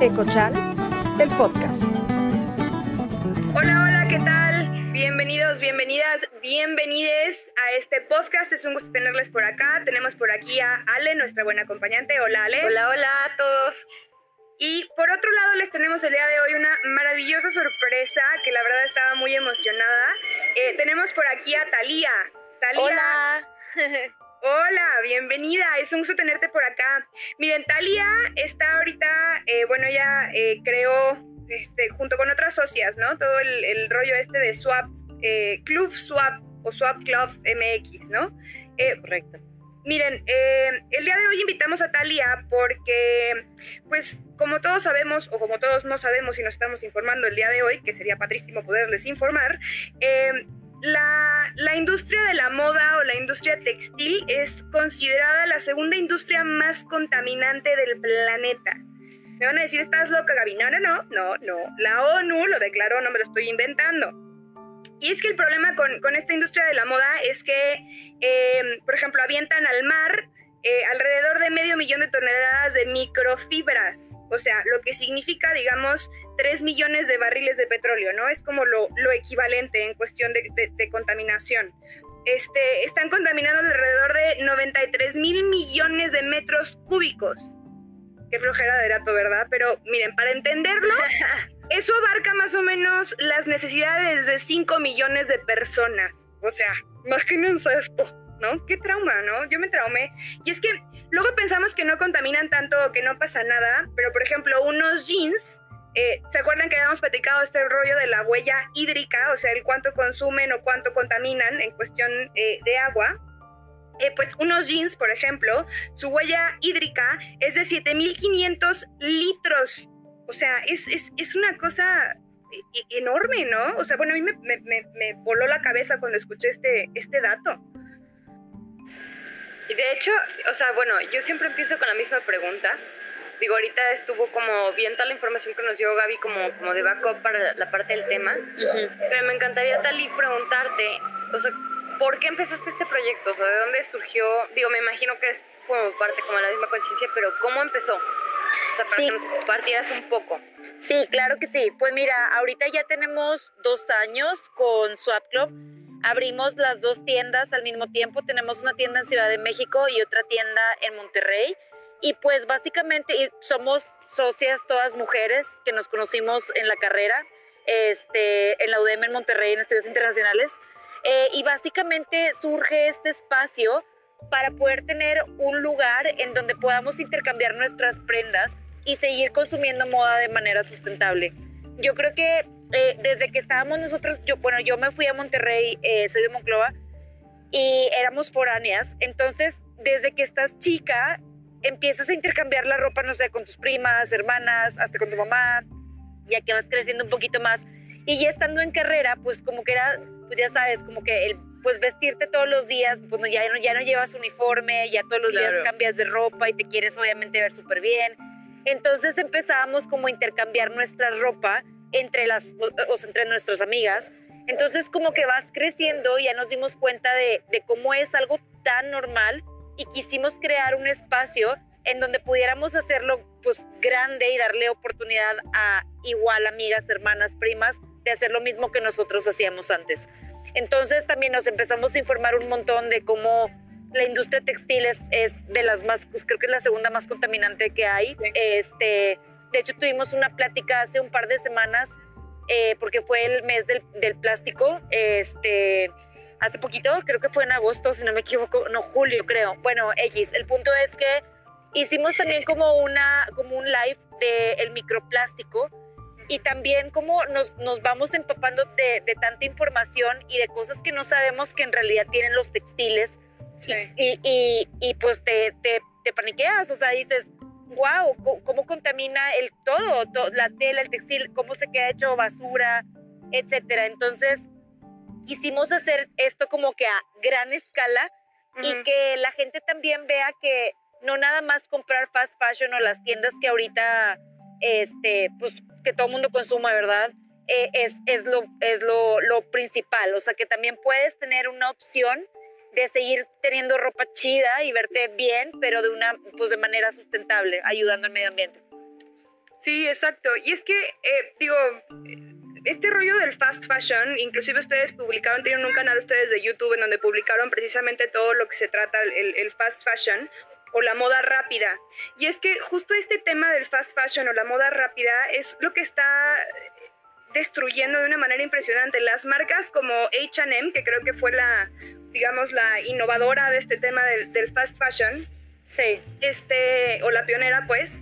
Ecochal, el podcast. Hola, hola, ¿qué tal? Bienvenidos, bienvenidas, bienvenides a este podcast. Es un gusto tenerles por acá. Tenemos por aquí a Ale, nuestra buena acompañante. Hola, Ale. Hola, hola a todos. Y por otro lado les tenemos el día de hoy una maravillosa sorpresa que la verdad estaba muy emocionada. Eh, tenemos por aquí a Talía. Talía. Hola. Hola, bienvenida, es un gusto tenerte por acá. Miren, Talia está ahorita, eh, bueno, ella eh, creó, este, junto con otras socias, ¿no? Todo el, rollo este de Swap, eh, Club Swap o Swap Club MX, ¿no? Correcto. Miren, el día de hoy invitamos a Talia porque, pues, como todos sabemos, o como todos no sabemos y nos estamos informando el día de hoy, que sería padrísimo poderles informar, la, la, industria de la moda o la industria textil es considerada la segunda industria más contaminante del planeta. Me van a decir, ¿estás loca, Gaby? No, no, no, no, no. La ONU lo declaró, no me lo estoy inventando. Y es que el problema con, con esta industria de la moda es que, eh, por ejemplo, avientan al mar eh, alrededor de medio millón de toneladas de microfibras. O sea, lo que significa, digamos, 3 millones de barriles de petróleo, ¿no? Es como lo, equivalente en cuestión de, contaminación. Este, están contaminando alrededor de 93 mil millones de metros cúbicos. Qué flojera de dato, ¿verdad? Pero miren, para entenderlo, eso abarca más o menos las necesidades de 5 millones de personas. O sea, imagínense esto, ¿no? Qué trauma, ¿no? Yo me traumé. Y es que luego pensamos que no contaminan tanto que no pasa nada, pero por ejemplo, unos jeans eh, ¿Se acuerdan que habíamos platicado este rollo de la huella hídrica, o sea, el cuánto consumen o cuánto contaminan en cuestión eh, de agua? Eh, pues unos jeans, por ejemplo, su huella hídrica es de 7.500 litros. O sea, es, es, es, una cosa e, e, enorme, ¿no? O sea, bueno, a mí me, me, me, voló la cabeza cuando escuché este, este dato. Y de hecho, o sea, bueno, yo siempre empiezo con la misma pregunta Digo, ahorita estuvo como bien tal la información que nos dio Gaby como, como de backup para la parte del tema. Pero me encantaría, Tali, preguntarte, o sea, ¿por qué empezaste este proyecto? O sea, ¿de dónde surgió? Digo, me imagino que es como parte como de la misma conciencia, pero ¿cómo empezó? O sea, para que nos partieras un poco. Sí, claro que sí. Pues mira, ahorita ya tenemos dos años con Swap Club. Abrimos las dos tiendas al mismo tiempo. Tenemos una tienda en Ciudad de México y otra tienda en Monterrey. Y pues básicamente somos socias todas mujeres que nos conocimos en la carrera, este, en la UDM en Monterrey, en estudios internacionales. Eh, y básicamente surge este espacio para poder tener un lugar en donde podamos intercambiar nuestras prendas y seguir consumiendo moda de manera sustentable. Yo creo que eh, desde que estábamos nosotros, yo, bueno, yo me fui a Monterrey, eh, soy de Monclova, y éramos foráneas, entonces desde que estás chica empiezas a intercambiar la ropa, no sé, con tus primas, hermanas, hasta con tu mamá, ya que vas creciendo un poquito más. Y ya estando en carrera, pues como que era, pues ya sabes, como que el, pues vestirte todos los días, pues ya, no, ya no llevas uniforme, ya todos los días cambias de ropa y te quieres obviamente ver súper bien. Entonces empezábamos como a intercambiar nuestra ropa entre las, o, o, entre nuestras amigas. Entonces como que vas creciendo, ya nos dimos cuenta de, de cómo es algo tan normal y quisimos crear un espacio en donde pudiéramos hacerlo pues grande y darle oportunidad a igual amigas, hermanas, primas de hacer lo mismo que nosotros hacíamos antes. Entonces también nos empezamos a informar un montón de cómo la industria textil es, de las más, pues creo que es la segunda más contaminante que hay. Este, de hecho tuvimos una plática hace un par de semanas eh, porque fue el mes del, del plástico. Este, hace poquito, creo que fue en agosto, si no me equivoco, no, julio creo. Bueno, X, el punto es que hicimos también como, una, como un live del el microplástico y también como nos, nos vamos empapando de, de, tanta información y de cosas que no sabemos que en realidad tienen los textiles. Y, y, y, pues te, te, te, paniqueas, o sea, dices, wow, cómo, contamina el todo, todo, la tela, el textil, cómo se queda hecho basura, etcétera. Entonces, quisimos hacer esto como que a gran escala y que la gente también vea que no nada más comprar fast fashion o las tiendas que ahorita, este, pues que todo el mundo consuma, ¿verdad? eh, es, es, lo, es lo, lo principal, o sea que también puedes tener una opción de seguir teniendo ropa chida y verte bien, pero de una, pues de manera sustentable, ayudando al medio ambiente. Sí, exacto. Y es que, eh, digo, este rollo del fast fashion, inclusive ustedes publicaron, tienen un canal ustedes de YouTube en donde publicaron precisamente todo lo que se trata el, el fast fashion o la moda rápida. Y es que justo este tema del fast fashion o la moda rápida es lo que está destruyendo de una manera impresionante. Las marcas como HM, que creo que fue la, digamos, la innovadora de este tema del, fast fashion, sí. este, o la pionera, pues,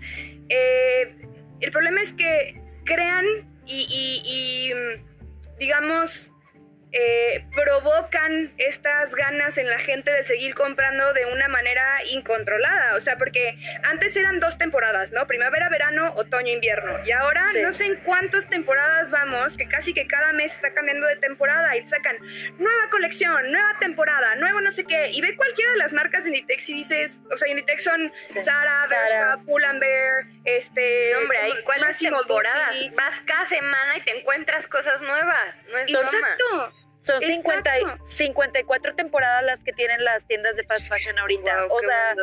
eh, el problema es que crean y digamos, eh, provocan estas ganas en la gente de seguir comprando de una manera incontrolada. O sea, porque antes eran dos temporadas, ¿no? Primavera, verano, otoño, invierno. Y ahora no sé en cuántas temporadas vamos, que casi que cada mes está cambiando de temporada y sacan nueva colección, nueva temporada, nuevo no sé qué. Y ve cualquiera de las marcas de Inditex y dices, o sea, Inditex son Zara, Bershka, Pull&Bear, este... hombre, hay cuáles temporadas. Vas cada semana y te encuentras cosas nuevas. No es Exacto. Son 50, 54 temporadas las que tienen las tiendas de fast fashion ahorita. o sea,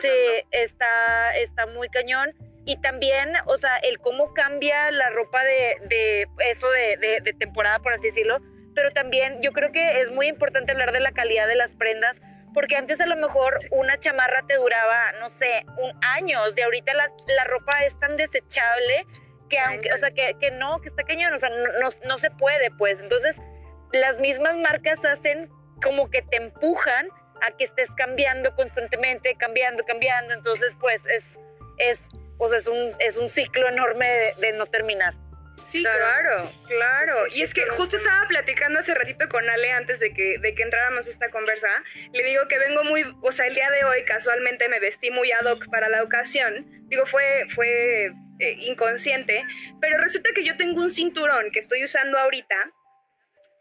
sí, está, está muy cañón. Y también, o sea, el cómo cambia la ropa de, de eso de, de, temporada, por así decirlo. Pero también yo creo que es muy importante hablar de la calidad de las prendas, porque antes a lo mejor una chamarra te duraba, no sé, un años, de ahorita la, la ropa es tan desechable que aunque, o sea, que, que no, que está cañón, o sea, no, no, no se puede, pues. Entonces, las mismas marcas hacen como que te empujan a que estés cambiando constantemente, cambiando, cambiando. Entonces, pues es, es, pues es, un, es un ciclo enorme de, no terminar. Sí, claro, claro. y es que justo estaba platicando hace ratito con Ale antes de que, de que entráramos a esta conversa. Le digo que vengo muy, o sea, el día de hoy casualmente me vestí muy ad hoc para la ocasión. Digo, fue, fue eh, inconsciente, pero resulta que yo tengo un cinturón que estoy usando ahorita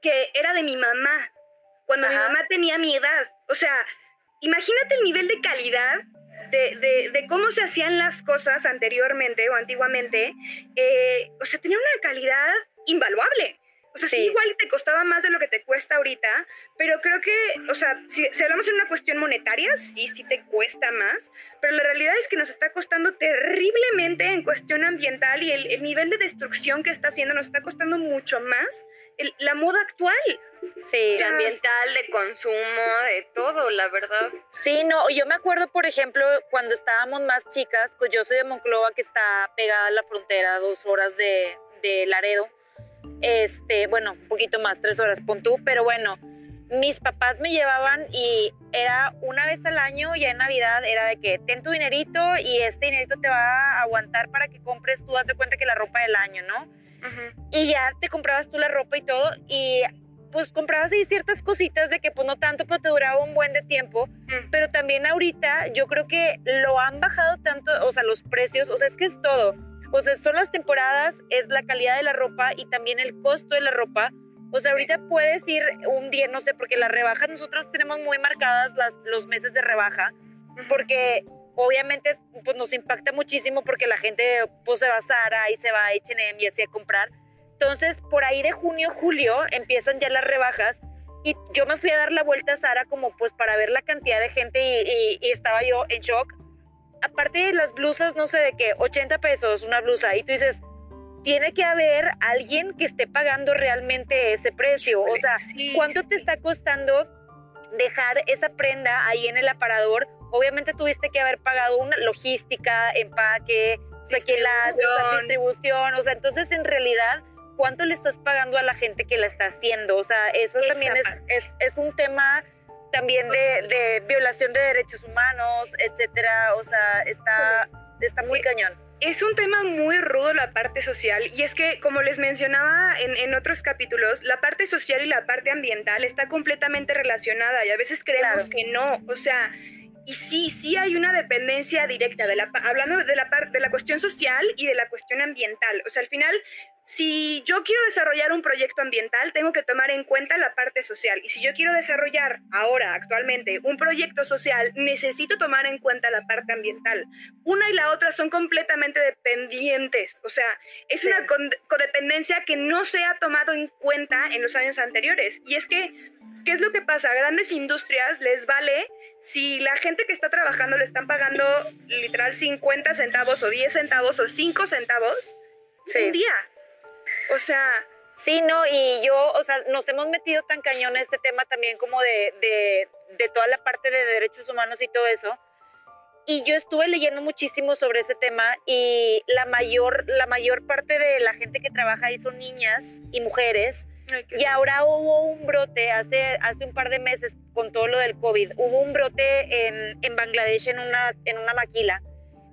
que era de mi mamá, cuando mi mamá tenía mi edad. O sea, imagínate el nivel de calidad de, de, cómo se hacían las cosas anteriormente o antiguamente. Eh, o sea, tenía una calidad invaluable. O sea, sí. igual te costaba más de lo que te cuesta ahorita, pero creo que, o sea, si, si, hablamos en una cuestión monetaria, sí, sí te cuesta más, pero la realidad es que nos está costando terriblemente en cuestión ambiental y el, el nivel de destrucción que está haciendo nos está costando mucho más la moda actual. Sí. ambiental, de consumo, de todo, la verdad. Sí, no, yo me acuerdo, por ejemplo, cuando estábamos más chicas, pues yo soy de Monclova, que está pegada a la frontera, dos horas de, de Laredo. Este, bueno, un poquito más, tres horas, pon tú, pero bueno, mis papás me llevaban y era una vez al año, ya en Navidad, era de que ten tu dinerito y este dinerito te va a aguantar para que compres, tú haz de cuenta que la ropa del año, ¿no? Y ya te comprabas tú la ropa y todo, y pues comprabas ahí ciertas cositas de que pues no tanto, pero te duraba un buen de tiempo, pero también ahorita yo creo que lo han bajado tanto, o sea, los precios, o sea, es que es todo. O sea, son las temporadas, es la calidad de la ropa y también el costo de la ropa. O sea, ahorita puedes ir un día, no sé, porque las rebajas nosotros tenemos muy marcadas las, los meses de rebaja, porque obviamente pues nos impacta muchísimo porque la gente pues se va a Zara y se va a H&M y así a comprar. Entonces, por ahí de junio, julio empiezan ya las rebajas y yo me fui a dar la vuelta a Zara como pues para ver la cantidad de gente y, y, estaba yo en shock. Aparte de las blusas, no sé de qué, 80 pesos una blusa y tú dices, tiene que haber alguien que esté pagando realmente ese precio. O sea, ¿cuánto te está costando dejar esa prenda ahí en el aparador obviamente tuviste que haber pagado una logística, empaque, o sea, que la distribución, o sea, entonces en realidad, ¿cuánto le estás pagando a la gente que la está haciendo? O sea, eso también es, es, es, un tema también de, de, violación de derechos humanos, etcétera, o sea, está, está muy cañón. Es un tema muy rudo la parte social y es que, como les mencionaba en, en, otros capítulos, la parte social y la parte ambiental está completamente relacionada y a veces creemos que no. O sea, y sí, sí hay una dependencia directa, de la, hablando de la, de la cuestión social y de la cuestión ambiental. O sea, al final, si yo quiero desarrollar un proyecto ambiental, tengo que tomar en cuenta la parte social. Y si yo quiero desarrollar ahora, actualmente, un proyecto social, necesito tomar en cuenta la parte ambiental. Una y la otra son completamente dependientes. O sea, es una codependencia que no se ha tomado en cuenta en los años anteriores. Y es que, ¿qué es lo que pasa? A grandes industrias les vale si la gente que está trabajando le están pagando literal 50 centavos o 10 centavos o 5 centavos un día. O sea... Sí, no, y yo, o sea, nos hemos metido tan cañón en este tema también como de, de, de toda la parte de derechos humanos y todo eso. Y yo estuve leyendo muchísimo sobre ese tema y la mayor, la mayor parte de la gente que trabaja ahí son niñas y mujeres. Y ahora hubo un brote hace, hace un par de meses con todo lo del COVID. Hubo un brote en, en Bangladesh en una, en una maquila,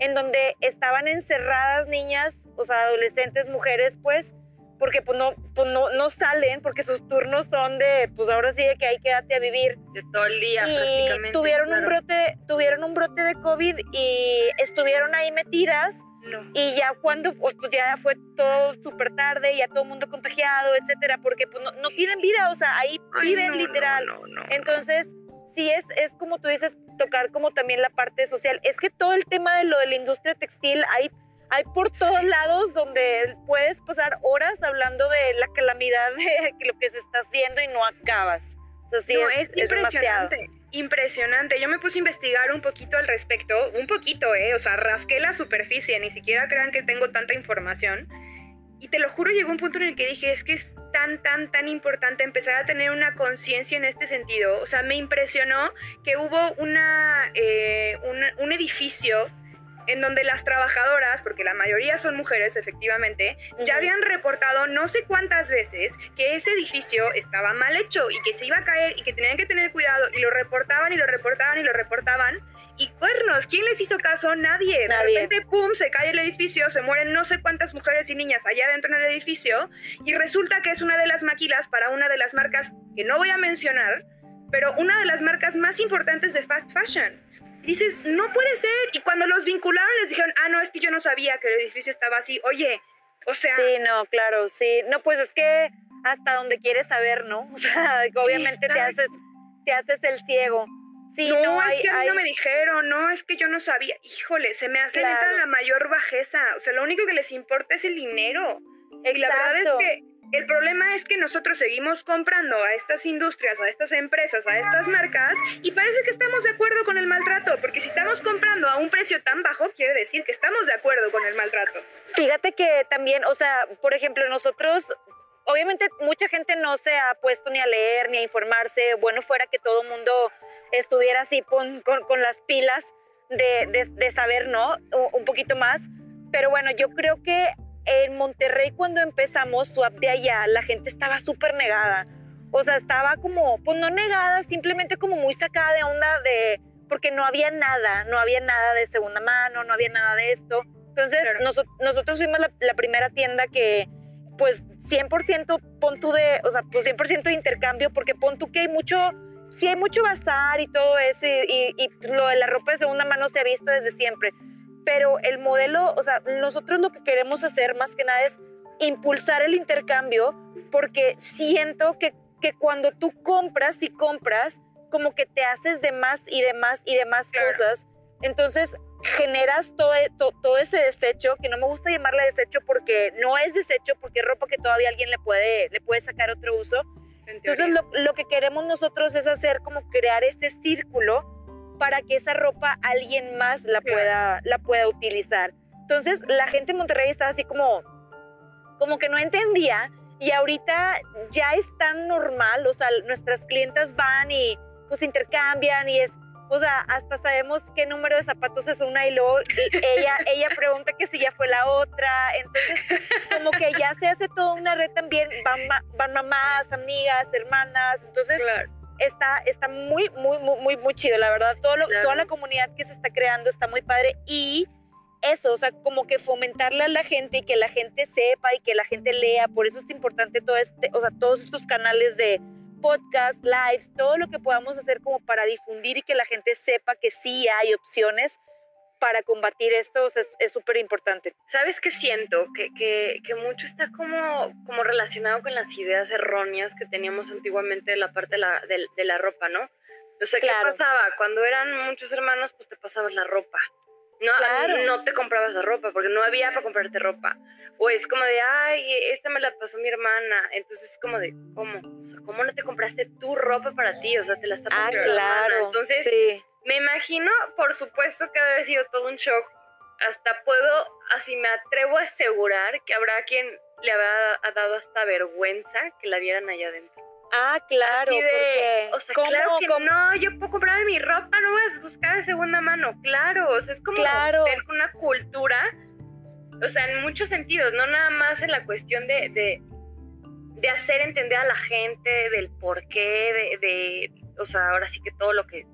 en donde estaban encerradas niñas, o sea, adolescentes, mujeres, pues, porque pues no, pues no, no salen, porque sus turnos son de, pues ahora sí de que hay que darte a vivir. De todo el día y prácticamente. Tuvieron un brote, tuvieron un brote de COVID y estuvieron ahí metidas. Y ya cuando, pues, pues ya fue todo súper tarde, ya todo el mundo contagiado, etcétera, porque pues no, no tienen vida, o sea, ahí viven literal. Entonces, sí es, es como tú dices, tocar como también la parte social. Es que todo el tema de lo de la industria textil, hay hay por todos lados donde puedes pasar horas hablando de la calamidad de lo que se está haciendo y no acabas. O sea, sí no, es, impresionante. Impresionante. Yo me puse a investigar un poquito al respecto, un poquito, ¿eh? O sea, rasqué la superficie, ni siquiera crean que tengo tanta información. Y te lo juro, llegó un punto en el que dije, es que es tan, tan, tan importante empezar a tener una conciencia en este sentido. O sea, me impresionó que hubo una, eh, un, un edificio en donde las trabajadoras, porque la mayoría son mujeres efectivamente, ya habían reportado no sé cuántas veces que ese edificio estaba mal hecho y que se iba a caer y que tenían que tener cuidado y lo reportaban y lo reportaban y lo reportaban. Y cuernos, ¿quién les hizo caso? Nadie. De repente, pum, se cae el edificio, se mueren no sé cuántas mujeres y niñas allá dentro en el edificio y resulta que es una de las maquilas para una de las marcas que no voy a mencionar, pero una de las marcas más importantes de fast fashion dices, no puede ser. Y cuando los vincularon les dijeron, ah, no, es que yo no sabía que el edificio estaba así. Oye, o sea... Sí, no, claro, sí. No, pues es que hasta donde quieres saber, ¿no? O sea, obviamente te haces, te haces el ciego. Sí, no, es que a mí no me dijeron, no, es que yo no sabía. Híjole, se me hace neta la mayor bajeza. O sea, lo único que les importa es el dinero. Y la verdad es que el problema es que nosotros seguimos comprando a estas industrias, a estas empresas, a estas marcas y parece que estamos de acuerdo con el maltrato, porque si estamos comprando a un precio tan bajo, quiere decir que estamos de acuerdo con el maltrato. Fíjate que también, o sea, por ejemplo, nosotros, obviamente mucha gente no se ha puesto ni a leer ni a informarse, bueno fuera que todo el mundo estuviera así con, las pilas de, de, de saber, ¿no? Un poquito más. Pero bueno, yo creo que en Monterrey cuando empezamos su app de allá, la gente estaba súper negada. O sea, estaba como, pues no negada, simplemente como muy sacada de onda de, porque no había nada, no había nada de segunda mano, no había nada de esto. Entonces, nosotros fuimos la, primera tienda que, pues, 100% pon tú de, o sea, pues 100% de intercambio, porque pon tú que hay mucho, sí hay mucho bazar y todo eso, y, y lo de la ropa de segunda mano se ha visto desde siempre pero el modelo, o sea, nosotros lo que queremos hacer más que nada es impulsar el intercambio porque siento que, que cuando tú compras y compras, como que te haces de más y de más y de más cosas, entonces generas todo, todo, ese desecho, que no me gusta llamarle desecho porque no es desecho, porque es ropa que todavía alguien le puede, le puede sacar otro uso. Entonces lo, lo que queremos nosotros es hacer como crear ese círculo para que esa ropa alguien más la pueda, la pueda utilizar. Entonces la gente en Monterrey estaba así como, como que no entendía y ahorita ya es tan normal, o sea, nuestras clientas van y pues intercambian y es, o sea, hasta sabemos qué número de zapatos es una y luego ella, ella pregunta que si ya fue la otra, entonces como que ya se hace toda una red también, van, van mamás, amigas, hermanas, entonces está, está muy, muy, muy, muy, muy chido, la verdad. Todo Toda la comunidad que se está creando está muy padre y eso, o sea, como que fomentarle a la gente y que la gente sepa y que la gente lea. Por eso es importante todo este, o sea, todos estos canales de podcast, lives, todo lo que podamos hacer como para difundir y que la gente sepa que sí hay opciones para combatir esto es súper importante. ¿Sabes qué siento? Que, que, que, mucho está como, como relacionado con las ideas erróneas que teníamos antiguamente de la parte de la, de, la ropa, ¿no? O sea, ¿qué pasaba? Cuando eran muchos hermanos, pues te pasabas la ropa. No, no te comprabas la ropa porque no había para comprarte ropa. O es como de, ay, esta me la pasó mi hermana. Entonces es como de, ¿cómo? O sea, ¿cómo no te compraste tu ropa para ti? O sea, te la está pasando ah, claro. Entonces, sí. Me imagino, por supuesto, que debe haber sido todo un shock. Hasta puedo, así me atrevo a asegurar que habrá quien le habrá dado hasta vergüenza que la vieran allá adentro. Ah, claro, porque... O sea, claro que no, yo puedo comprar mi ropa, no vas a buscar de segunda mano, claro, o sea, es como ver una cultura, o sea, en muchos sentidos, no nada más en la cuestión de, de, de hacer entender a la gente del por qué, de, de, o sea, ahora sí que todo lo que,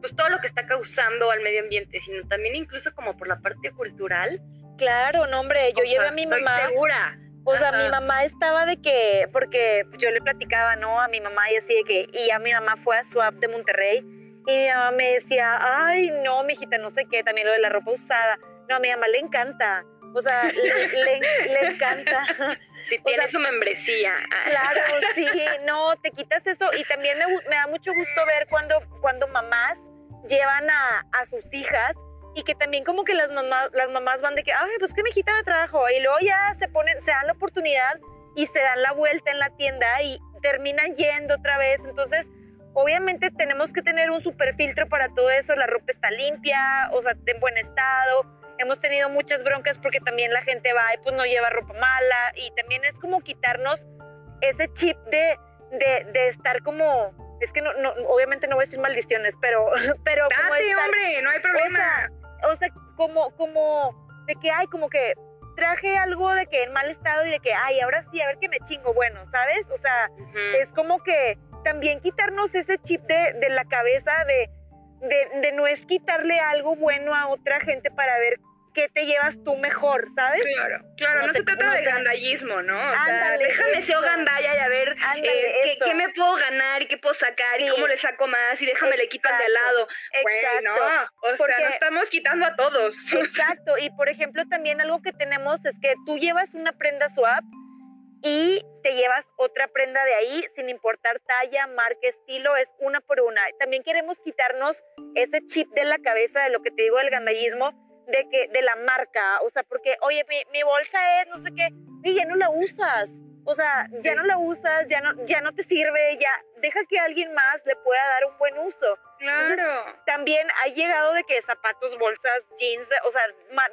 pues todo lo que está causando al medio ambiente, sino también incluso como por la parte cultural. Claro, no, hombre, yo llevé a mi estoy mamá. segura o sea, mi mamá estaba de que, porque yo le platicaba, ¿no? A mi mamá y así de que, y a mi mamá fue a Swap de Monterrey y mi mamá me decía, ay, no, mijita, no sé qué, también lo de la ropa usada. No, a mi mamá le encanta. O sea, le, encanta. Si tiene su membresía. Claro, sí, no, te quitas eso. Y también me, me da mucho gusto ver cuando, cuando mamás llevan a, a sus hijas y que también como que las mamás, las mamás van de que, ay, pues que mi hijita me trajo, y luego ya se ponen, se dan la oportunidad y se dan la vuelta en la tienda y terminan yendo otra vez, entonces obviamente tenemos que tener un super filtro para todo eso, la ropa está limpia, o sea, en buen estado, hemos tenido muchas broncas porque también la gente va y pues no lleva ropa mala y también es como quitarnos ese chip de, de, de estar como es que no, no, obviamente no voy a decir maldiciones, pero, pero como hombre, no hay problema o sea, como, como de que, hay como que traje algo de que en mal estado y de que, ay, ahora sí, a ver que me chingo, bueno, ¿sabes? O sea, es como que también quitarnos ese chip de, de la cabeza de, de, de, no es quitarle algo bueno a otra gente para ver qué te llevas tú mejor, ¿sabes? Claro, claro, no, se trata de gandallismo, ¿no? O sea, déjame ser gandalla y a ver eh, qué, me puedo ganar y qué puedo sacar y cómo le saco más y déjame le quitan de al lado. Exacto. o sea, nos estamos quitando a todos. Exacto, y por ejemplo también algo que tenemos es que tú llevas una prenda swap y te llevas otra prenda de ahí sin importar talla, marca, estilo, es una por una. También queremos quitarnos ese chip de la cabeza de lo que te digo del gandallismo de que de la marca, o sea, porque oye, mi, bolsa es no sé qué, y ya no la usas. O sea, ya no la usas, ya no, ya no te sirve, ya deja que alguien más le pueda dar un buen uso. Claro. también ha llegado de que zapatos, bolsas, jeans, o sea,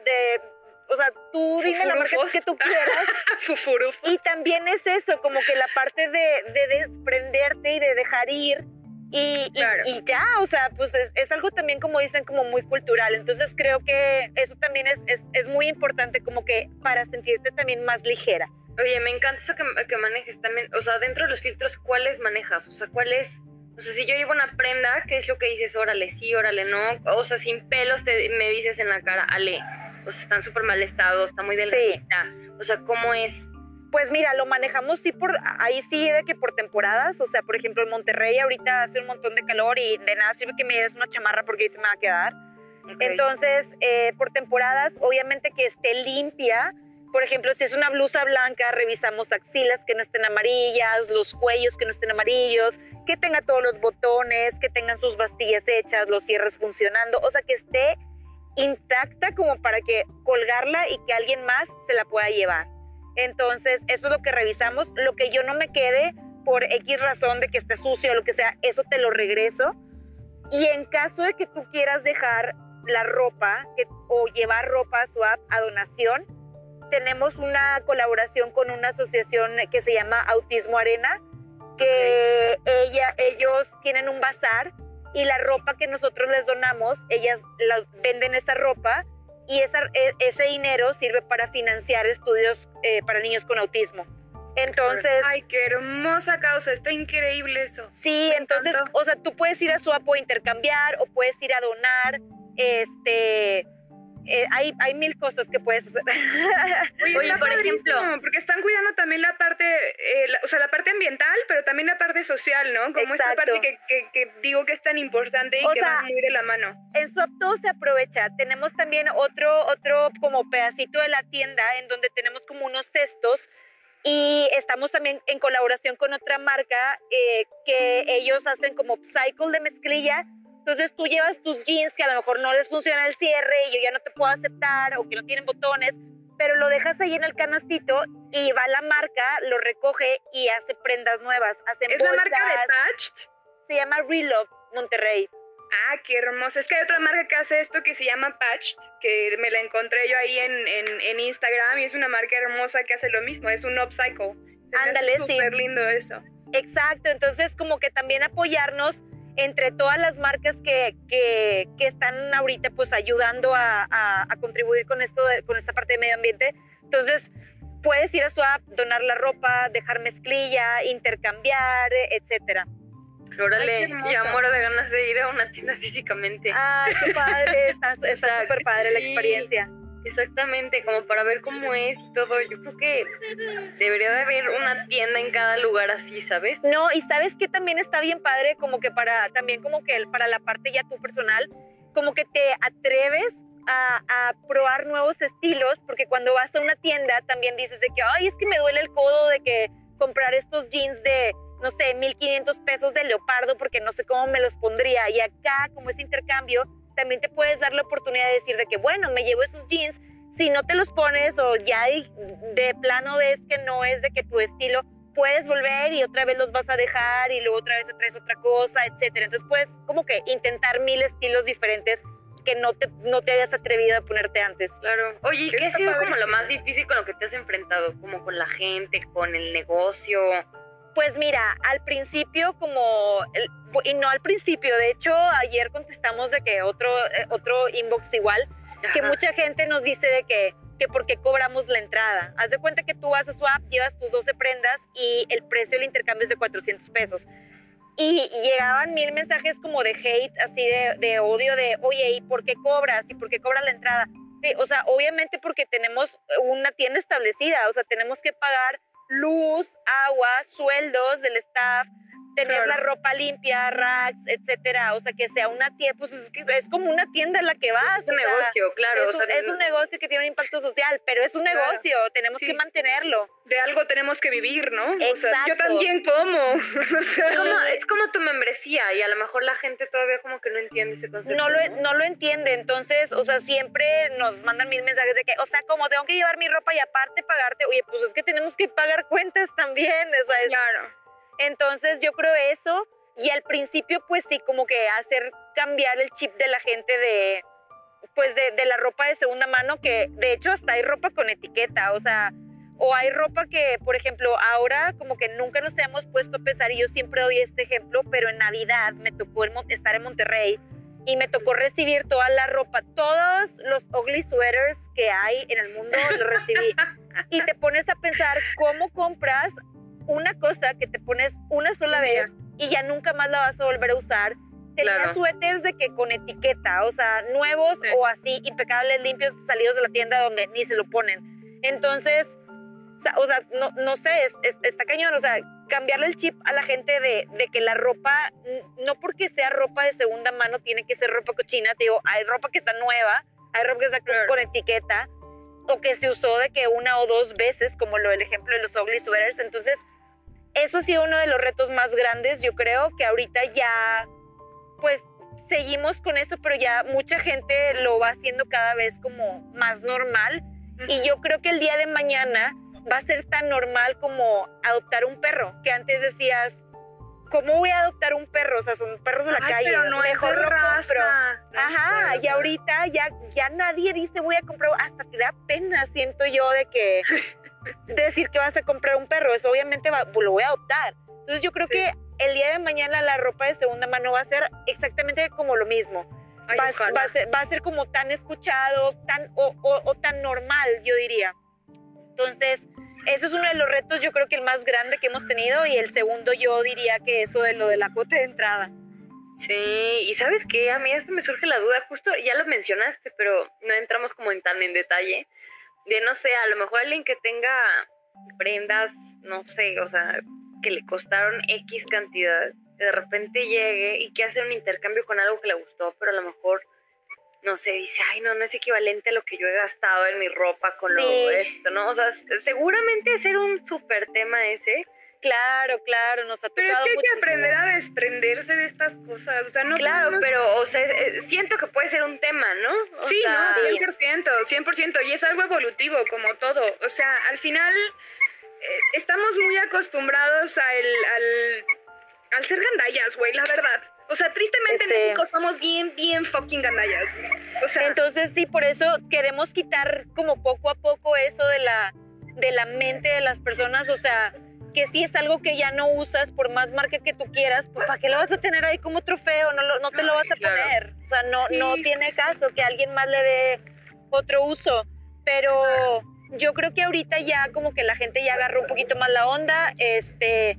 de o sea, tú dime la marca que tú quieras. y también es eso, como que la parte de, de desprenderte y de dejar ir y, y, ya, o sea, pues es, algo también, como dicen, como muy cultural. Entonces creo que eso también es, es, es, muy importante como que para sentirte también más ligera. Oye, me encanta eso que, que, manejes también, o sea, dentro de los filtros, ¿cuáles manejas? O sea, ¿cuáles? O sea, si yo llevo una prenda, ¿qué es lo que dices? Órale, sí, órale, no. O sea, sin pelos te, me dices en la cara, ale, o sea, están súper mal estado, está muy delgadita. Sí. O sea, ¿cómo es? Pues mira, lo manejamos sí por, ahí sí de que por temporadas, o sea, por ejemplo en Monterrey ahorita hace un montón de calor y de nada sirve que me des una chamarra porque ahí se me va a quedar. Entonces, eh, por temporadas, obviamente que esté limpia. Por ejemplo, si es una blusa blanca, revisamos axilas que no estén amarillas, los cuellos que no estén amarillos, que tenga todos los botones, que tengan sus bastillas hechas, los cierres funcionando, o sea, que esté intacta como para que colgarla y que alguien más se la pueda llevar. Entonces, eso es lo que revisamos. Lo que yo no me quede por X razón de que esté sucio o lo que sea, eso te lo regreso. Y en caso de que tú quieras dejar la ropa o llevar ropa swap a donación, tenemos una colaboración con una asociación que se llama Autismo Arena, que ella, ellos tienen un bazar y la ropa que nosotros les donamos, ellas venden esa ropa y esa, e, ese dinero sirve para financiar estudios eh, para niños con autismo. Entonces... Ay, qué hermosa causa, está increíble eso. Sí, entonces, o sea, tú puedes ir a su apoyo intercambiar o puedes ir a donar, este, eh, hay, hay mil cosas que puedes hacer. Oye, Oye, por ejemplo- porque están cuidando también la parte, eh, la- o sea, la parte ambiental, pero también la parte social, ¿no? Como esta parte que, que- que digo que es tan importante y O que sea, va muy de la mano. en Swap todo se aprovecha. Tenemos también otro, otro como pedacito de la tienda en donde tenemos como unos cestos y estamos también en colaboración con otra marca eh, que ellos hacen como upcycle de mezclilla. Entonces tú llevas tus jeans que a lo mejor no les funciona el cierre y yo ya no te puedo aceptar o que no tienen botones, pero lo dejas ahí en el canastito y va la marca, lo recoge y hace prendas nuevas. Hacen Es la marca de bolsas. Patched. Se llama Relove Monterrey. Ah, qué hermoso. Es que hay otra marca que hace esto que se llama Patched, que me la encontré yo ahí en, en, en Instagram y es una marca hermosa que hace lo mismo, es un upcycle. Ándale, sí. súper lindo eso. Exacto, entonces como que también apoyarnos entre todas las marcas que, que, que están ahorita pues ayudando a, a- a contribuir con esto, de- con esta parte de medio ambiente. Entonces puedes ir a Swap, donar la ropa, dejar mezclilla, intercambiar, etcétera. Órale, ya muero de ganas de ir a una tienda físicamente. Ah, qué padre, está sea, súper padre la experiencia. Exactamente, como para ver cómo es y todo. Yo creo que debería de haber una tienda en cada lugar así, ¿sabes? No, y sabes que también está bien padre, como que para, también como que para la parte ya tu personal, como que te atreves a, a probar nuevos estilos, porque cuando vas a una tienda también dices de que, ay, es que me duele el codo de que comprar estos jeans de, no sé, 1500 pesos de leopardo, porque no sé cómo me los pondría. Y acá, como es intercambio, también te puedes dar la oportunidad de decir de que, bueno, me llevo esos jeans, si no te los pones o ya de- de plano ves que no es de que tu estilo, puedes volver y otra vez los vas a dejar y luego otra vez te traes otra cosa, etcétera. Entonces puedes como que intentar mil estilos diferentes que no te, no te habías atrevido a ponerte antes. Claro. Oye, ¿y qué ha sido como lo más difícil con lo que te has enfrentado? Como con la gente, con el negocio. Pues mira, al principio como, y no al principio, de hecho ayer contestamos de que otro, eh, otro inbox igual, que mucha gente nos dice de que, que por qué cobramos la entrada. Haz de cuenta que tú vas a Swap, llevas tus 12 prendas y el precio del intercambio es de 400 pesos. Y llegaban mil mensajes como de hate, así de, de odio, de, oye, ¿y por qué cobras? ¿Y por qué cobras la entrada? Sí, o sea, obviamente porque tenemos una tienda establecida, o sea, tenemos que pagar luz, agua, sueldos del staff, tener Claro. la ropa limpia, racks, etcétera. O sea, que sea una tienda, pues es, que es como una tienda en la que vas. es un o sea, negocio, claro. es, o sea, un, es un negocio que tiene un impacto social, pero es un Claro. negocio, tenemos Sí. que mantenerlo. De algo tenemos que vivir, ¿no? O sea, yo también como. Es como, es como tu membresía y a lo mejor la gente todavía como que no entiende ese concepto. No lo, no lo entiende, entonces, o sea, siempre nos mandan mil mensajes de que, o sea, como tengo que llevar mi ropa y aparte pagarte, oye, pues es que tenemos que pagar cuentas también, o sea, es- Claro. Entonces yo creo eso, y al principio pues sí, como que hacer cambiar el chip de la gente de, pues de, de la ropa de segunda mano, que de hecho hasta hay ropa con etiqueta, o sea, o hay ropa que, por ejemplo, ahora como que nunca nos hemos puesto a pensar, y yo siempre doy este ejemplo, pero en Navidad me tocó estar en Monterrey y me tocó recibir toda la ropa, todos los ugly sweaters que hay en el mundo, los recibí. Y te pones a pensar cómo compras una cosa que te pones una sola vez y ya nunca más la vas a volver a usar. Tenía Claro. suéteres de que con etiqueta, o sea, nuevos Sí. o así, impecables, limpios, salidos de la tienda donde ni se lo ponen. Entonces, o sea, no, no sé, es- es- está cañón, o sea, cambiarle el chip a la gente de, de que la ropa, no porque sea ropa de segunda mano, tiene que ser ropa cochina, te digo, hay ropa que está nueva, hay ropa que está Claro. con etiqueta, o que se usó de que una o dos veces, como lo del ejemplo de los ugly sweaters, entonces, eso ha sido uno de los retos más grandes, yo creo que ahorita ya, pues, seguimos con eso, pero ya mucha gente lo va haciendo cada vez como más normal, y yo creo que el día de mañana va a ser tan normal como adoptar un perro, que antes decías, ¿cómo voy a adoptar un perro? O sea, son perros de la Ay, calle. pero no es mejor de raza. compro. Ajá, y ahorita ya, ya nadie dice voy a comprar, hasta te da pena, siento yo, de que decir que vas a comprar un perro, eso obviamente va- lo voy a adoptar. Entonces yo creo Sí. que el día de mañana la ropa de segunda mano va a ser exactamente como lo mismo Ay, va, va a ser, va a ser como tan escuchado tan, o, o- o tan normal, yo diría. Entonces, eso es uno de los retos, yo creo que el más grande que hemos tenido, y el segundo yo diría que eso de lo de la cuota de entrada. Sí, y sabes qué, a mí hasta me surge la duda, justo ya lo mencionaste, pero no entramos como en tan en detalle, de no sé, a lo mejor alguien que tenga prendas, no sé, o sea, que le costaron X cantidad, de repente llegue y que hace un intercambio con algo que le gustó, pero a lo mejor, no sé, dice, ay, no, no es equivalente a lo que yo he gastado en mi ropa con lo Sí. esto, ¿no? O sea, seguramente ser un súper tema ese. Claro, claro, nos ha Pero es que hay que aprender a desprenderse de estas cosas. O sea, no claro, podemos- pero, o sea, siento que puede ser un tema, ¿no? O Sí, sea, no, sí. 100%, 100%, y es algo evolutivo como todo. O sea, al final eh, estamos muy acostumbrados al, al, al ser gandallas, güey, la verdad. O sea, tristemente Sí. en México somos bien, bien fucking gandallas, güey. O sea, Entonces sí, por eso queremos quitar como poco a poco eso de la, de la mente de las personas, o sea, que si es algo que ya no usas, por más marca que tú quieras, pues ¿para qué lo vas a tener ahí como trofeo? No, lo- no te lo vas a claro. poner. O sea, no, Sí, no tiene sí. caso que alguien más le dé otro uso. Pero yo creo que ahorita ya como que la gente ya agarró un poquito más la onda, este...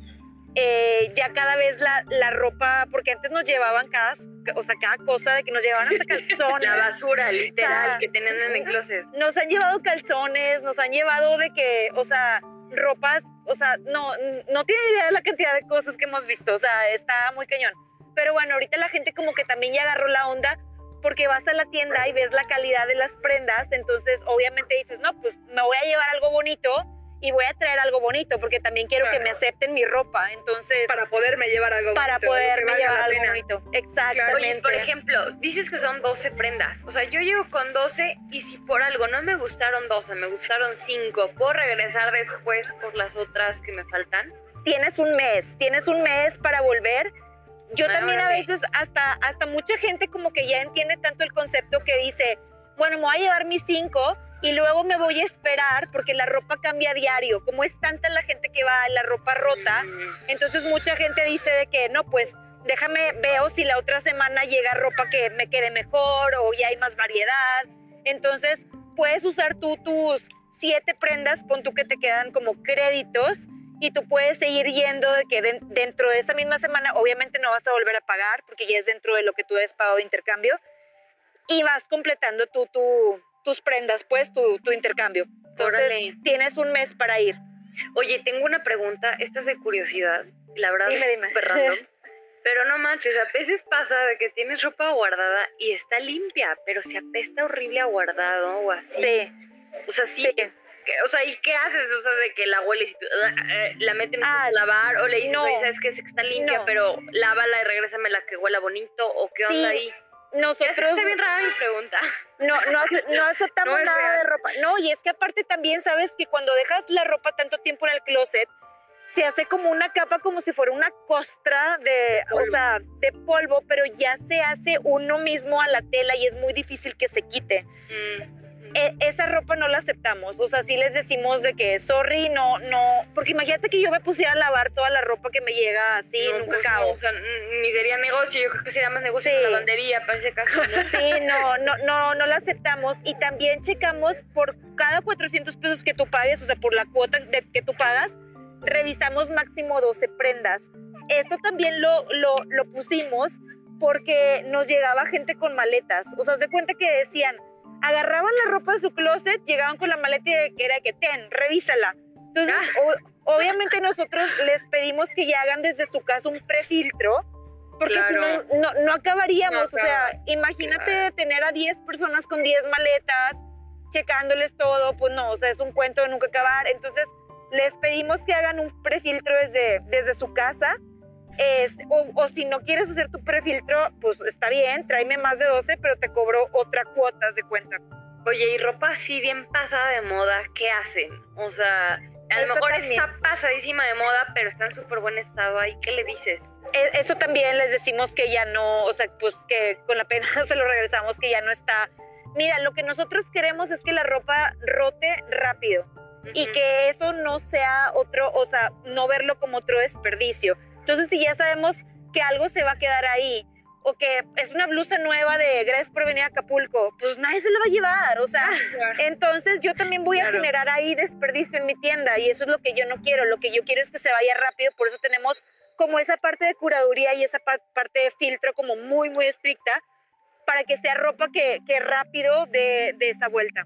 eh, ya cada vez la, la ropa, porque antes nos llevaban cada, o sea, cada cosa de que nos llevaban hasta calzones. La basura, literal, sea, que tenían en el closet. nos han llevado calzones, nos han llevado de que, o sea, ropas, o sea, no, no tiene idea de la cantidad de cosas que hemos visto, o sea, está muy cañón. Pero bueno, ahorita la gente como que también ya agarró la onda porque vas a la tienda y ves la calidad de las prendas, entonces obviamente dices, no, pues me voy a llevar algo bonito y voy a traer algo bonito porque también quiero que me Claro. acepten mi ropa, entonces para poderme llevar algo para bonito, que poderme llevar la algo pena. bonito. Exactamente. Oye, por ejemplo, dices que son 12 prendas. O sea, yo llego con 12 y si por algo no me gustaron 12, me gustaron 5, ¿puedo regresar después por las otras que me faltan? tienes un mes, tienes un mes para volver. Yo Ah, también a veces, hasta, hasta mucha gente como que ya entiende tanto el concepto que dice, bueno, me voy a llevar mis cinco y luego me voy a esperar porque la ropa cambia a diario. Como es tanta la gente que va en la ropa rota, entonces mucha gente dice de que no, pues déjame, veo si la otra semana llega ropa que me quede mejor o ya hay más variedad. Entonces puedes usar tú tus siete prendas, pon tú que te quedan como créditos y tú puedes seguir yendo de que den- dentro de esa misma semana, obviamente no vas a volver a pagar porque ya es dentro de lo que tú has pagado de intercambio y vas completando tú, tu- tus prendas, pues tu, tu intercambio. Entonces Órale. tienes un mes para ir. Oye, tengo una pregunta, esta es de curiosidad, la verdad Dime, es súper random. Pero no manches, a veces pasa de que tienes ropa guardada y está limpia, pero se apesta horrible a guardado o así. Sí, O sea, sí. o sea, ¿y qué haces? O sea, de que la hueles y tú, eh, la meten Ah, a lavar o le dices, no. oye, ¿sabes qué? Que está limpia, No. pero lávala y regrésame la que huela bonito o qué onda Sí, ahí. Nosotros está bien rara mi pregunta. no, no, no aceptamos No nada real. de ropa. No, y es que aparte también sabes que cuando dejas la ropa tanto tiempo en el closet, se hace como una capa como si fuera una costra de, o Polvo. sea, de polvo, pero ya se hace uno mismo a la tela y es muy difícil que se quite. Mm, E- esa ropa no la aceptamos, o sea, sí les decimos de que sorry, no, no, porque imagínate que yo me pusiera a lavar toda la ropa que me llega así, no, nunca pues no, acabo. o sea, ni sería negocio, yo creo que sería más negocio Sí. que lavandería para ese caso. ¿no? Sí, no, no, no, no la aceptamos y también checamos por cada 400 pesos que tú pagues, o sea, por la cuota de, que tú pagas, revisamos máximo 12 prendas. Esto también lo, lo, lo pusimos porque nos llegaba gente con maletas, o sea, haz de cuenta que decían, agarraban la ropa de su closet, llegaban con la maleta y era que ten, revísala. Entonces, o- obviamente nosotros les pedimos que ya hagan desde su casa un prefiltro, porque si Claro. no, no, no acabaríamos. No o sea, imagínate Claro. tener a 10 personas con 10 maletas, checándoles todo, pues no, o sea, es un cuento de nunca acabar. Entonces, les pedimos que hagan un prefiltro desde, desde su casa. Es- o, o si no quieres hacer tu prefiltro, pues está bien, tráeme más de 12, pero te cobro otra cuota de cuenta. Oye, y ropa así bien pasada de moda, ¿qué hacen? O sea, a lo mejor también. está pasadísima de moda, pero está en súper buen estado ahí. ¿Qué le dices? E- Eso también les decimos que ya no, o sea, pues que con la pena se lo regresamos, que ya no está. Mira, lo que nosotros queremos es que la ropa rote rápido y que eso no sea otro, o sea, no verlo como otro desperdicio. Entonces, si ya sabemos que algo se va a quedar ahí, o que es una blusa nueva de gracias por venir a Acapulco, pues nadie se la va a llevar, o sea, entonces yo también voy a Claro. generar ahí desperdicio en mi tienda y eso es lo que yo no quiero, lo que yo quiero es que se vaya rápido, por eso tenemos como esa parte de curaduría y esa parte de filtro como muy, muy estricta para que sea ropa que, que rápido de, de esa vuelta.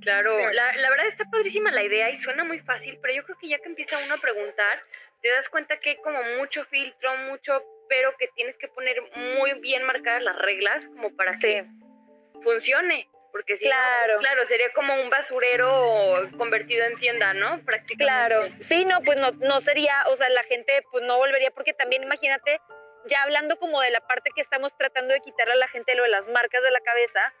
Claro, la, la, verdad está padrísima la idea y suena muy fácil, pero yo creo que ya que empieza uno a preguntar, te das cuenta que hay como mucho filtro, mucho, pero que tienes que poner muy bien marcadas las reglas como para que funcione. Porque si claro. claro, sería como un basurero convertido en tienda, ¿no? Prácticamente. Claro, sí, no, pues no, no sería, o sea, la gente pues no volvería, porque también imagínate, ya hablando como de la parte que estamos tratando de quitar a la gente lo de las marcas de la cabeza,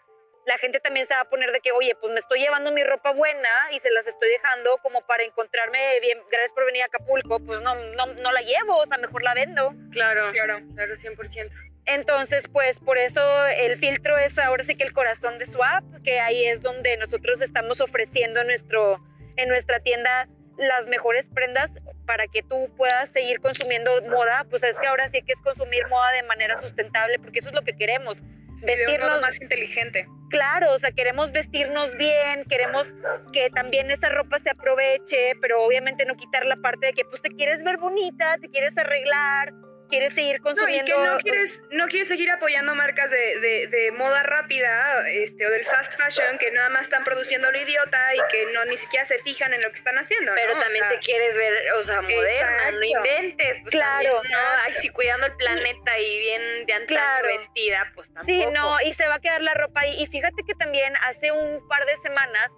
la gente también se va a poner de que, oye, pues me estoy llevando mi ropa buena y se las estoy dejando como para encontrarme bien, gracias por venir a Acapulco, pues no, no, no la llevo, o sea, mejor la vendo. Claro, claro, claro, 100%. Entonces, pues por eso el filtro es ahora sí que el corazón de Swap, que ahí es donde nosotros estamos ofreciendo nuestro, en nuestra tienda las mejores prendas para que tú puedas seguir consumiendo moda, pues es que ahora sí que es consumir moda de manera sustentable, porque eso es lo que queremos. Vestirnos más inteligente. Claro, o sea, queremos vestirnos bien, queremos que también esa ropa se aproveche, pero obviamente no quitar la parte de que pues te quieres ver bonita, te quieres arreglar, quieres seguir consumiendo. No, y que no quieres, no quieres seguir apoyando marcas de, de, de, moda rápida este, o del fast fashion que nada más están produciendo lo idiota y que no ni siquiera se fijan en lo que están haciendo. Pero también te quieres ver, o sea, moderna, no inventes. Pues claro. no, ay, si cuidando el planeta y bien de antaño vestida, pues tampoco. Sí, no, y se va a quedar la ropa ahí. Y fíjate que también hace un par de semanas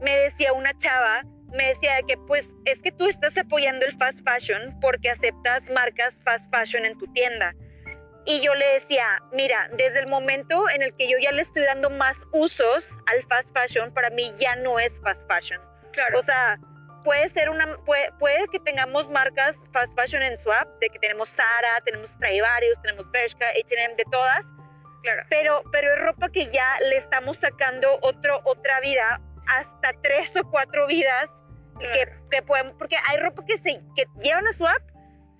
me decía una chava me decía que pues es que tú estás apoyando el fast fashion porque aceptas marcas fast fashion en tu tienda. Y yo le decía, mira, desde el momento en el que yo ya le estoy dando más usos al fast fashion, para mí ya no es fast fashion. Claro. O sea, puede ser una, puede, puede que tengamos marcas fast fashion en Swap, de que tenemos Zara, tenemos Stradivarius, tenemos Bershka, H&M, de todas. Claro. Pero, pero es ropa que ya le estamos sacando otro, otra vida, hasta tres o cuatro vidas que, que pueden, porque hay ropa que se que llevan a swap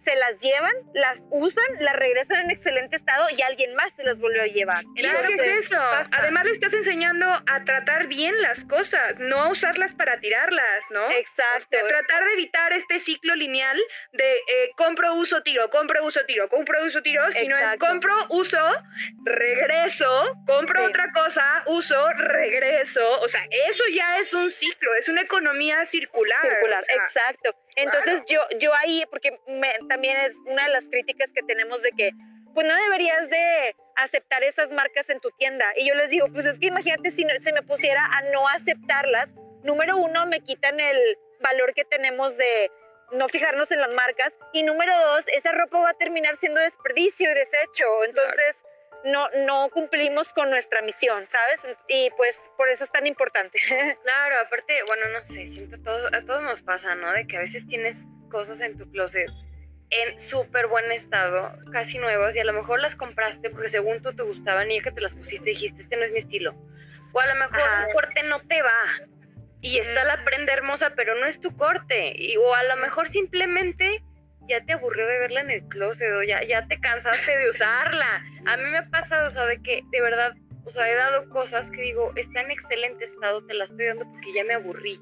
se las llevan, las usan, las regresan en excelente estado y alguien más se las volvió a llevar. Claro, ¿qué es eso? Además le estás enseñando a tratar bien las cosas, no a usarlas para tirarlas, ¿no? Exacto. tratar de evitar este ciclo lineal de eh, compro, uso, tiro, compro, uso, tiro, compro, uso, tiro, sino es compro, uso, regreso, compro otra cosa, uso, regreso. O sea, eso ya es un ciclo, es una economía circular. Circular, exacto. Entonces yo, yo ahí, porque también es una de las críticas que tenemos de que, pues no deberías de aceptar esas marcas en tu tienda. Y yo les digo, pues es que imagínate si se me pusiera a no aceptarlas, número uno, me quitan el valor que tenemos de no fijarnos en las marcas. Y número dos, esa ropa va a terminar siendo desperdicio y desecho. Entonces, no, no cumplimos con nuestra misión, ¿sabes? Y pues por eso es tan importante. Claro, aparte, bueno, no sé, siento a todos, a todos nos pasa, ¿no? De que a veces tienes cosas en tu closet en súper buen estado, casi nuevas, y a lo mejor las compraste porque según tú te gustaban y ya que te las pusiste dijiste, este no es mi estilo. O a lo mejor un corte no te va y está la prenda hermosa, pero no es tu corte. Y, o a lo mejor simplemente ya te aburrió de verla en el closet o ya, ya te cansaste de usarla. A mí me ha pasado, o sea, de que de verdad, o sea, he dado cosas que digo, está en excelente estado, te la estoy dando porque ya me aburrí.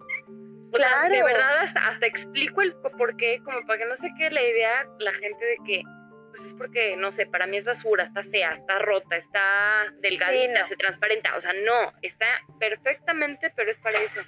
O sea, de verdad hasta, hasta explico el por qué, como para que no se quede la idea la gente de que, pues es porque, no sé, para mí es basura, está fea, está rota, está delgadita, se transparenta. O sea, no, está perfectamente, pero es para eso.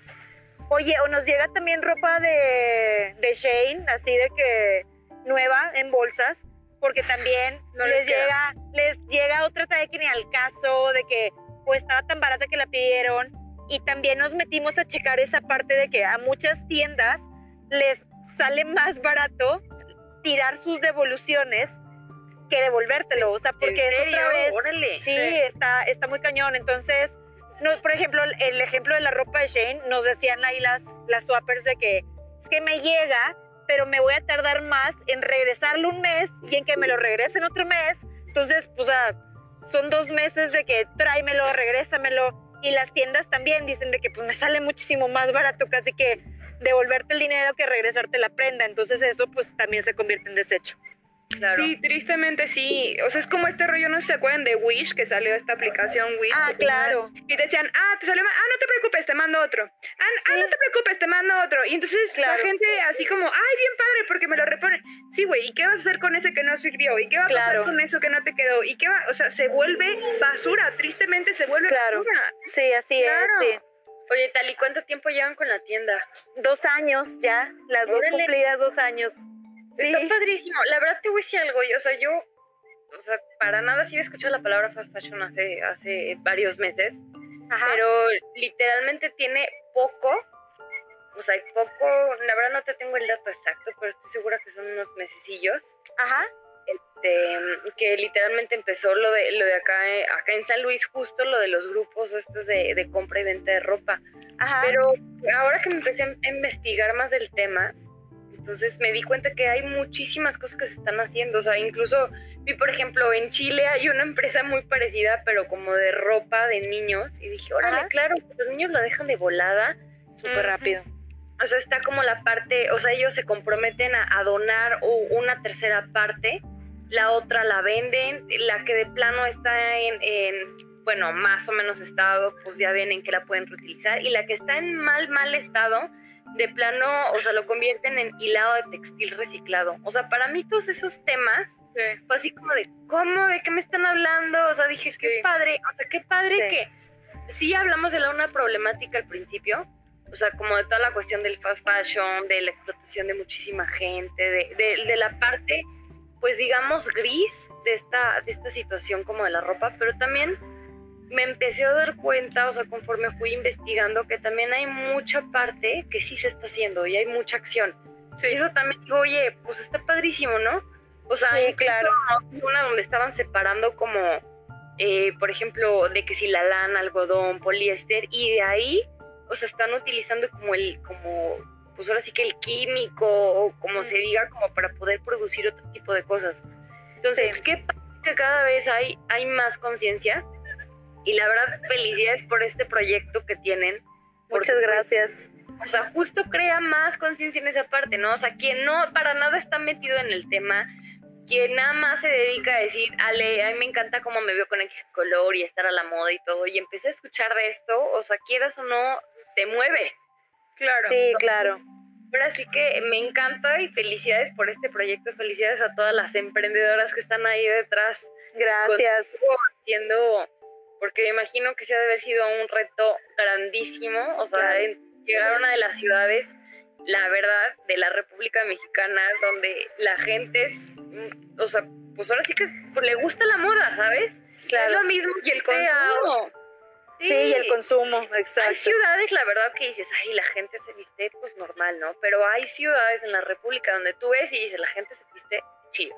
Oye, o nos llega también ropa de, de Shane, así de que nueva en bolsas, porque también no les, llega, les llega otra talla que ni al caso, de que pues estaba tan barata que la pidieron. Y también nos metimos a checar esa parte de que a muchas tiendas les sale más barato tirar sus devoluciones que devolvértelo. O sea, porque ¿En otra vez. Órale. Sí, Está, está muy cañón. Entonces, no, por ejemplo, el ejemplo de la ropa de Shane, nos decían ahí las, las swappers de que es que me llega pero me voy a tardar más en regresarlo un mes y en que me lo regresen otro mes. Entonces, pues son dos meses de que tráemelo, regrésamelo. Y las tiendas también dicen de que pues me sale muchísimo más barato casi que devolverte el dinero que regresarte la prenda. Entonces eso pues también se convierte en desecho. Claro. Sí, tristemente sí. O sea, es como este rollo, no sé si se acuerdan de Wish, que salió esta aplicación Wish. Ah, claro. Y te decían, ah, te salió mal, ah, no te preocupes, te mando otro. Ah, ah, no te preocupes, te mando otro. Y entonces Claro. la gente así como, ay, bien padre, porque me lo repone. Sí, güey, ¿y qué vas a hacer con ese que no sirvió? ¿Y qué va a pasar Claro. con eso que no te quedó? ¿Y qué va? O sea, se vuelve basura, tristemente se vuelve Claro. basura. Sí, así Claro. es, sí. Oye, Tali, ¿cuánto tiempo llevan con la tienda? Dos años ya, las dos cumplidas dos años. Está padrísimo. La verdad te voy a decir algo. yo- o sea, yo, o sea, para nada sí había escuchado la palabra fast fashion hace, hace varios meses, ajá. pero literalmente tiene poco, o sea, poco, la verdad no te tengo el dato exacto, pero estoy segura que son unos mesecillos. Ajá, este, que literalmente empezó lo de lo de acá eh, acá en San Luis justo lo de los grupos estos de, de compra y venta de ropa ajá. pero ahora que me empecé a investigar más del tema entonces me di cuenta que hay muchísimas cosas que se están haciendo o sea incluso vi por ejemplo en Chile hay una empresa muy parecida pero como de ropa de niños y dije órale Ajá. claro los niños lo dejan de volada Súper rápido. o sea, está como la parte, o sea, ellos se comprometen a, a donar una tercera parte, la otra la venden, la que de plano está en, en, bueno, más o menos estado, pues ya ven en que la pueden reutilizar, y la que está en mal, mal estado, de plano, o sea, lo convierten en hilado de textil reciclado. O sea, para mí todos esos temas, Sí. fue así como de, ¿cómo? ¿De qué me están hablando? O sea, dije, qué Sí. padre, o sea, qué padre Sí. que sí hablamos de la una problemática al principio, o sea, como de toda la cuestión del fast fashion, de la explotación de muchísima gente, de, de, de la parte, pues digamos, gris de esta, de esta situación como de la ropa, pero también me empecé a dar cuenta, o sea, conforme fui investigando, que también hay mucha parte que sí se está haciendo y hay mucha acción. Sí. Y eso también digo, oye, pues está padrísimo, ¿no? O sea, Sí, claro. una donde estaban separando como, eh, por ejemplo, de que si la lana, algodón, poliéster, y de ahí, o sea, están utilizando como el, como, pues ahora sí que el químico, o como se diga, como para poder producir otro tipo de cosas. Entonces, Sí. qué padre que cada vez hay, hay más conciencia, y la verdad, felicidades por este proyecto que tienen. Muchas pues, gracias. o sea, justo crea más conciencia en esa parte, ¿no? O sea, quien no para nada está metido en el tema, quien nada más se dedica a decir, Ale, a mí me encanta cómo me veo con X color y estar a la moda y todo, y empecé a escuchar de esto, o sea, quieras o no, te mueve. Claro. Sí, claro. Pero así que me encanta y felicidades por este proyecto, felicidades a todas las emprendedoras que están ahí detrás Gracias. contigo haciendo, porque me imagino que se ha de haber sido un reto grandísimo, o sea, llegar a una de las ciudades, la verdad, de la República Mexicana, donde la gente es, mm, o sea, pues ahora sí que pues, le gusta la moda, ¿sabes? Es Claro. lo mismo Y el consumo. Sí, y el consumo, Hay exacto. ciudades, la verdad, que dices, ay, la gente se viste pues normal, ¿no? Pero hay ciudades en la República donde tú ves y dices, la gente se viste chido.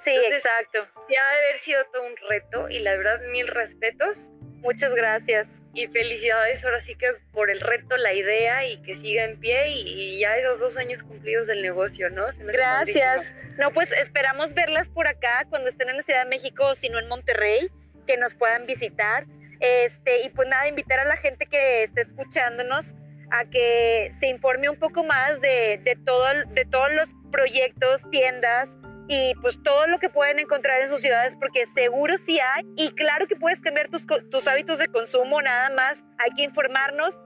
Sí, Entonces- exacto. Ya ha de haber sido todo un reto y la verdad, mil respetos Muchas gracias. y felicidades ahora sí que por el reto, la idea y que siga en pie y, y ya esos dos años cumplidos del negocio, ¿no? Se me hace Gracias. No, pues esperamos verlas por acá cuando estén en la Ciudad de México o si no en Monterrey, que nos puedan visitar. Este, y pues nada, invitar a la gente que esté escuchándonos a que se informe un poco más de, de, todo, de todos los proyectos, tiendas y pues todo lo que pueden encontrar en sus ciudades, porque seguro sí hay. Y claro que puedes cambiar tus, tus hábitos de consumo, nada más. Hay que informarnos.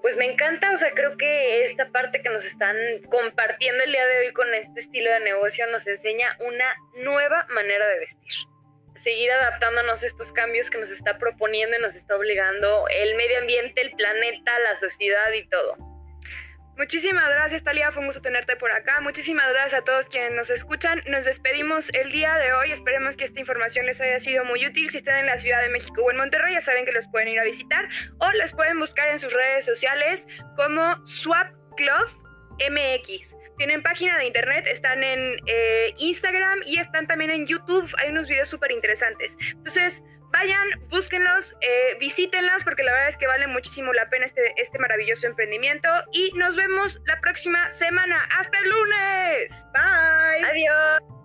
Pues me encanta, o sea, creo que esta parte que nos están compartiendo el día de hoy con este estilo de negocio nos enseña una nueva manera de vestir. Seguir adaptándonos a estos cambios que nos está proponiendo y nos está obligando el medio ambiente, el planeta, la sociedad y todo. Muchísimas gracias, Talia. Fue un gusto tenerte por acá. Muchísimas gracias a todos quienes nos escuchan. Nos despedimos el día de hoy. Esperemos que esta información les haya sido muy útil. Si están en la Ciudad de México o en Monterrey, ya saben que los pueden ir a visitar o los pueden buscar en sus redes sociales como Swap Club MX. Tienen página de internet, están en eh, Instagram y están también en YouTube. Hay unos videos súper interesantes. Entonces, vayan, búsquenlos, eh, visítenlas porque la verdad es que vale muchísimo la pena este, este maravilloso emprendimiento. Y nos vemos la próxima semana. ¡Hasta el lunes! Bye. Adiós.